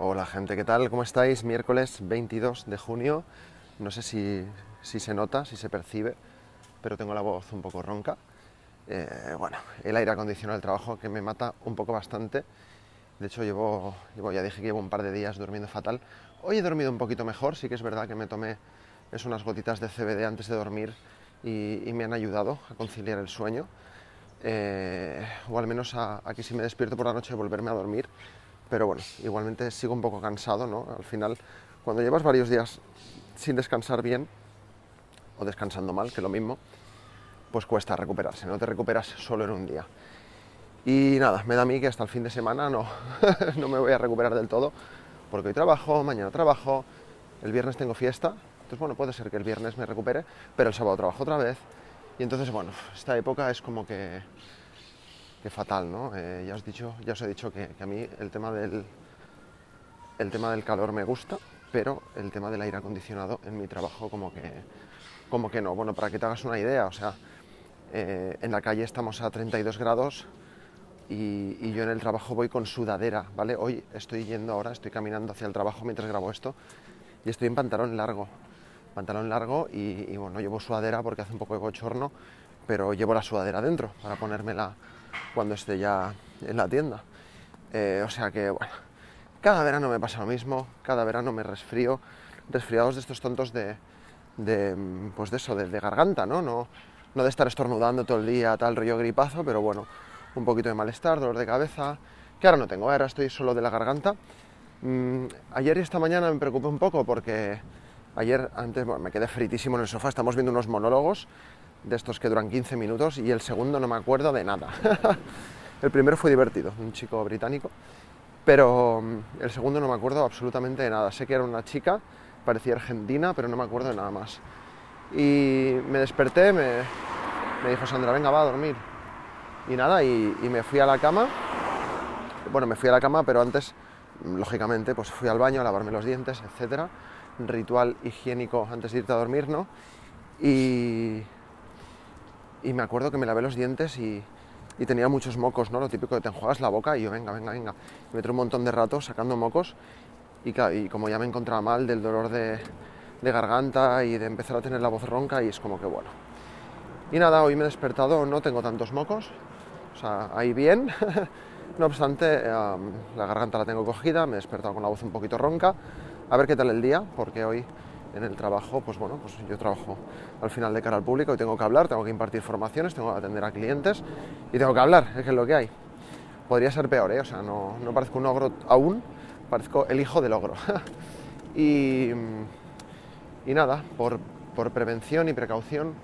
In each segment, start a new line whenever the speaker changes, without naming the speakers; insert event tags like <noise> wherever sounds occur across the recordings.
Hola gente, ¿qué tal? ¿Cómo estáis? Miércoles 22 de junio. No sé si, se nota, si se percibe, pero tengo la voz un poco ronca. Eh, bueno, el aire acondicionado del trabajo que me mata un poco bastante. De hecho, llevo, ya dije que llevo un par de días durmiendo fatal. Hoy he dormido un poquito mejor, sí que es verdad que me tomé es unas gotitas de CBD antes de dormir y, y me han ayudado a conciliar el sueño. Eh, o al menos a, a que si me despierto por la noche volverme a dormir pero bueno, igualmente sigo un poco cansado, ¿no? Al final, cuando llevas varios días sin descansar bien, o descansando mal, que es lo mismo, pues cuesta recuperarse, no te recuperas solo en un día. Y nada, me da a mí que hasta el fin de semana no, <laughs> no me voy a recuperar del todo, porque hoy trabajo, mañana trabajo, el viernes tengo fiesta, entonces bueno, puede ser que el viernes me recupere, pero el sábado trabajo otra vez, y entonces bueno, esta época es como que que fatal, ¿no? Eh, ya, os dicho, ya os he dicho que, a mí el tema, del, el tema del calor me gusta, pero el tema del aire acondicionado en mi trabajo como que, como que no. Bueno, para que te hagas una idea, o sea, eh, en la calle estamos a 32 grados y, yo en el trabajo voy con sudadera, ¿vale? Hoy estoy yendo ahora, estoy caminando hacia el trabajo mientras grabo esto y estoy en pantalón largo, pantalón largo y, y bueno, llevo sudadera porque hace un poco de bochorno, pero llevo la sudadera dentro para ponérmela cuando esté ya en la tienda. Eh, o sea que, bueno, cada verano me pasa lo mismo, cada verano me resfrío, resfriados de estos tontos de, de pues de eso, de, de, garganta, ¿no? ¿no? No de estar estornudando todo el día, tal rollo gripazo, pero bueno, un poquito de malestar, dolor de cabeza, que ahora no tengo, ahora estoy solo de la garganta. Mm, ayer y esta mañana me preocupé un poco porque ayer antes bueno, me quedé fritísimo en el sofá, estamos viendo unos monólogos de estos que duran 15 minutos y el segundo no me acuerdo de nada. <laughs> el primero fue divertido, un chico británico, pero mm, el segundo no me acuerdo absolutamente de nada. Sé que era una chica, parecía argentina, pero no me acuerdo de nada más. Y me desperté, me, me dijo Sandra, venga, va a dormir. Y nada, y, y, me fui a la cama. Bueno, me fui a la cama, pero antes, lógicamente, pues fui al baño a lavarme los dientes, etcétera. Ritual higiénico antes de irte a dormir, ¿no? Y, y me acuerdo que me lavé los dientes y, tenía muchos mocos, ¿no? Lo típico de te enjuagas la boca y yo, venga, venga, venga. Y me entré un montón de rato sacando mocos y, como ya me encontraba mal del dolor de, garganta y de empezar a tener la voz ronca y es como que bueno. Y nada, hoy me he despertado, no tengo tantos mocos, o sea, ahí bien. <laughs> no obstante, la garganta la tengo cogida, me he despertado con la voz un poquito ronca. A ver qué tal el día, porque hoy en el trabajo, pues bueno, pues yo trabajo al final de cara al público y tengo que hablar, tengo que impartir formaciones, tengo que atender a clientes y tengo que hablar, es que es lo que hay. Podría ser peor, ¿eh? o sea, no, no parezco un ogro aún, parezco el hijo del ogro. <laughs> y, y, nada, por, por, prevención y precaución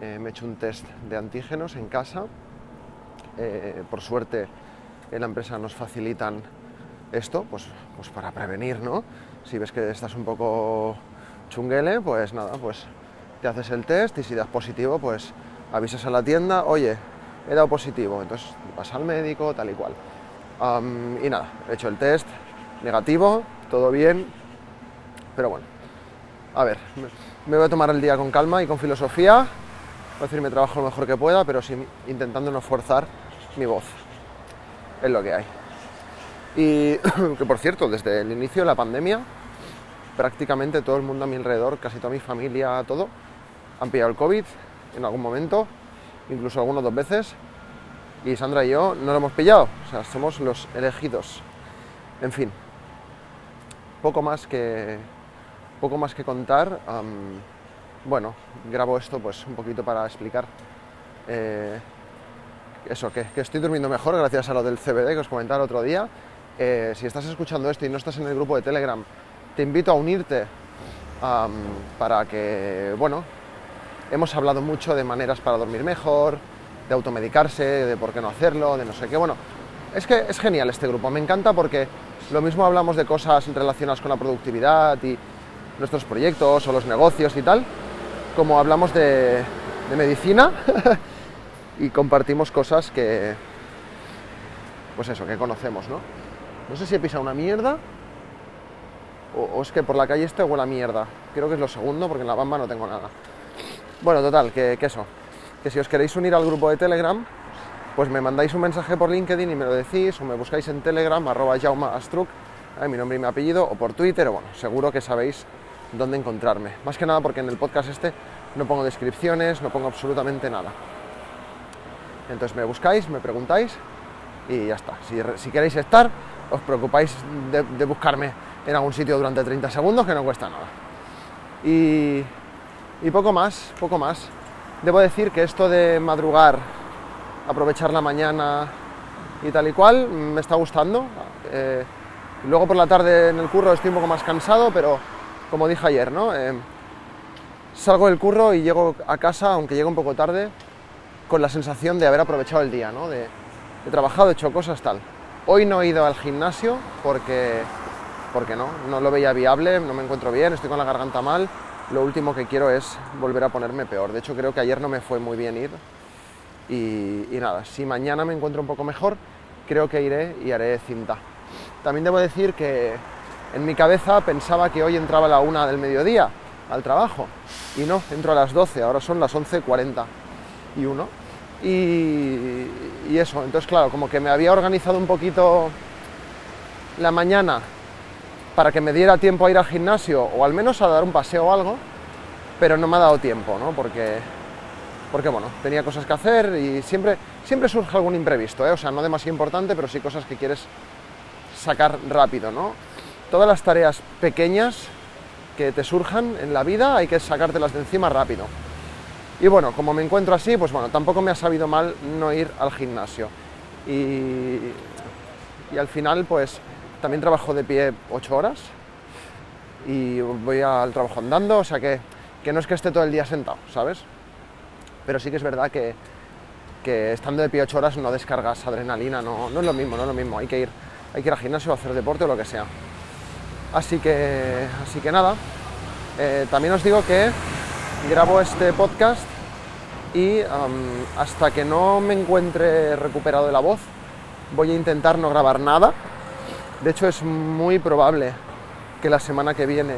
eh, me he hecho un test de antígenos en casa. Eh, por suerte en la empresa nos facilitan esto, pues, pues para prevenir, ¿no? Si ves que estás un poco chunguele, pues nada, pues te haces el test y si das positivo, pues avisas a la tienda, oye, he dado positivo, entonces vas al médico, tal y cual. Y nada, he hecho el test, negativo, todo bien, pero bueno, a ver, me voy a tomar el día con calma y con filosofía, voy a decir, me trabajo lo mejor que pueda, pero sin, intentando no forzar mi voz, es lo que hay. Y <coughs> que por cierto, desde el inicio de la pandemia, prácticamente todo el mundo a mi alrededor, casi toda mi familia, todo, han pillado el COVID en algún momento, incluso algunos dos veces, y Sandra y yo no lo hemos pillado, o sea, somos los elegidos. En fin, poco más que, poco más que contar. Um, bueno, grabo esto pues un poquito para explicar eh, eso, que, estoy durmiendo mejor gracias a lo del CBD que os comentaba el otro día. Eh, si estás escuchando esto y no estás en el grupo de Telegram, te invito a unirte para que, bueno, hemos hablado mucho de maneras para dormir mejor, de automedicarse, de por qué no hacerlo, de no sé qué. Bueno, es que es genial este grupo, me encanta porque lo mismo hablamos de cosas relacionadas con la productividad y nuestros proyectos o los negocios y tal, como hablamos de, de medicina <laughs> y compartimos cosas que, pues eso, que conocemos, ¿no? No sé si he pisado una mierda o, es que por la calle este huele a mierda. Creo que es lo segundo porque en la bamba no tengo nada. Bueno, total, que, eso. Que si os queréis unir al grupo de Telegram, pues me mandáis un mensaje por LinkedIn y me lo decís, o me buscáis en Telegram, arroba Jaume Astruc, ¿eh? mi nombre y mi apellido, o por Twitter, o bueno, seguro que sabéis dónde encontrarme. Más que nada porque en el podcast este no pongo descripciones, no pongo absolutamente nada. Entonces me buscáis, me preguntáis y ya está. Si, queréis estar, os preocupáis de, buscarme en algún sitio durante 30 segundos, que no cuesta nada. Y, poco más, poco más. Debo decir que esto de madrugar, aprovechar la mañana y tal y cual, me está gustando. Eh, luego por la tarde en el curro estoy un poco más cansado, pero como dije ayer, ¿no? Eh, salgo del curro y llego a casa, aunque llegue un poco tarde, con la sensación de haber aprovechado el día, ¿no? De, he trabajado, he hecho cosas, tal. Hoy no he ido al gimnasio porque, porque no, no lo veía viable, no me encuentro bien, estoy con la garganta mal. Lo último que quiero es volver a ponerme peor. De hecho, creo que ayer no me fue muy bien ir. Y, nada, si mañana me encuentro un poco mejor, creo que iré y haré cinta. También debo decir que en mi cabeza pensaba que hoy entraba a la una del mediodía al trabajo y no, entro a las 12, ahora son las 11.40 y uno. Y, y eso, entonces claro, como que me había organizado un poquito la mañana para que me diera tiempo a ir al gimnasio o al menos a dar un paseo o algo, pero no me ha dado tiempo, ¿no? Porque, porque bueno, tenía cosas que hacer y siempre, siempre surge algún imprevisto, ¿eh? o sea, no demasiado importante, pero sí cosas que quieres sacar rápido, ¿no? Todas las tareas pequeñas que te surjan en la vida hay que sacártelas de encima rápido. Y bueno, como me encuentro así, pues bueno, tampoco me ha sabido mal no ir al gimnasio. Y, y al final, pues también trabajo de pie 8 horas y voy al trabajo andando, o sea que, que, no es que esté todo el día sentado, ¿sabes? Pero sí que es verdad que, que estando de pie 8 horas no descargas adrenalina, no, no, es lo mismo, no es lo mismo, hay que ir, hay que ir al gimnasio, hacer deporte o lo que sea. Así que, así que nada, eh, también os digo que grabo este podcast y hasta que no me encuentre recuperado de la voz, voy a intentar no grabar nada. De hecho, es muy probable que la semana que viene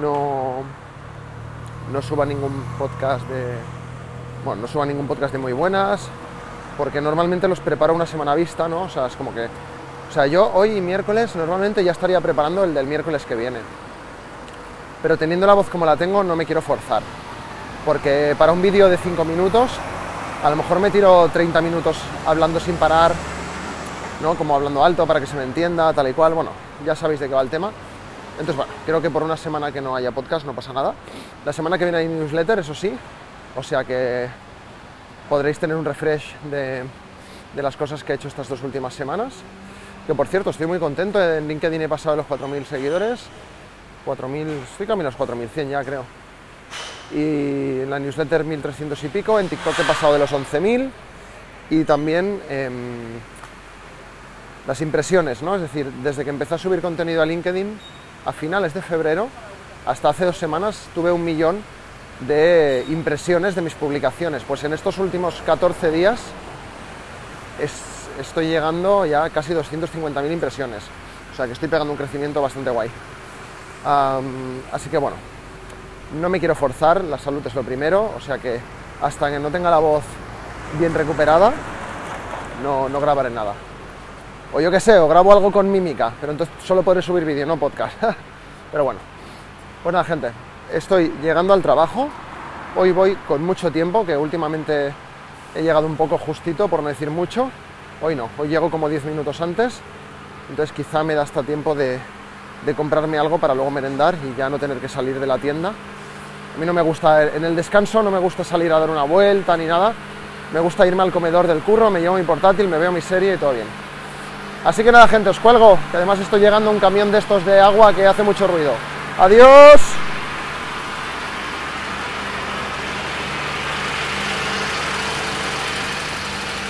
no, no suba ningún podcast de. Bueno, no suba ningún podcast de muy buenas, porque normalmente los preparo una semana vista, ¿no? O sea, es como que. O sea, yo hoy miércoles normalmente ya estaría preparando el del miércoles que viene. Pero teniendo la voz como la tengo, no me quiero forzar porque para un vídeo de 5 minutos a lo mejor me tiro 30 minutos hablando sin parar, ¿no? como hablando alto para que se me entienda, tal y cual, bueno, ya sabéis de qué va el tema. Entonces, bueno, creo que por una semana que no haya podcast no pasa nada. La semana que viene hay newsletter, eso sí, o sea que podréis tener un refresh de, de las cosas que he hecho estas dos últimas semanas. Que por cierto, estoy muy contento, en LinkedIn he pasado los 4.000 seguidores, 4.000, estoy camino a los 4.100 ya creo y en la newsletter 1300 y pico, en TikTok he pasado de los 11.000 y también em, las impresiones, ¿no? Es decir, desde que empecé a subir contenido a LinkedIn a finales de febrero hasta hace dos semanas tuve un millón de impresiones de mis publicaciones. Pues en estos últimos 14 días estoy llegando ya a casi 250.000 impresiones. O sea que estoy pegando un crecimiento bastante guay. así que bueno, no me quiero forzar, la salud es lo primero, o sea que hasta que no tenga la voz bien recuperada, no, no grabaré nada. O yo qué sé, o grabo algo con mímica, pero entonces solo podré subir vídeo, no podcast. <laughs> pero bueno, pues nada, gente, estoy llegando al trabajo. Hoy voy con mucho tiempo, que últimamente he llegado un poco justito, por no decir mucho. Hoy no, hoy llego como 10 minutos antes, entonces quizá me da hasta tiempo de, de comprarme algo para luego merendar y ya no tener que salir de la tienda a mí no me gusta, en el descanso no me gusta salir a dar una vuelta ni nada. Me gusta irme al comedor del curro, me llevo mi portátil, me veo mi serie y todo bien. Así que nada, gente, os cuelgo, que además estoy llegando a un camión de estos de agua que hace mucho ruido. ¡Adiós!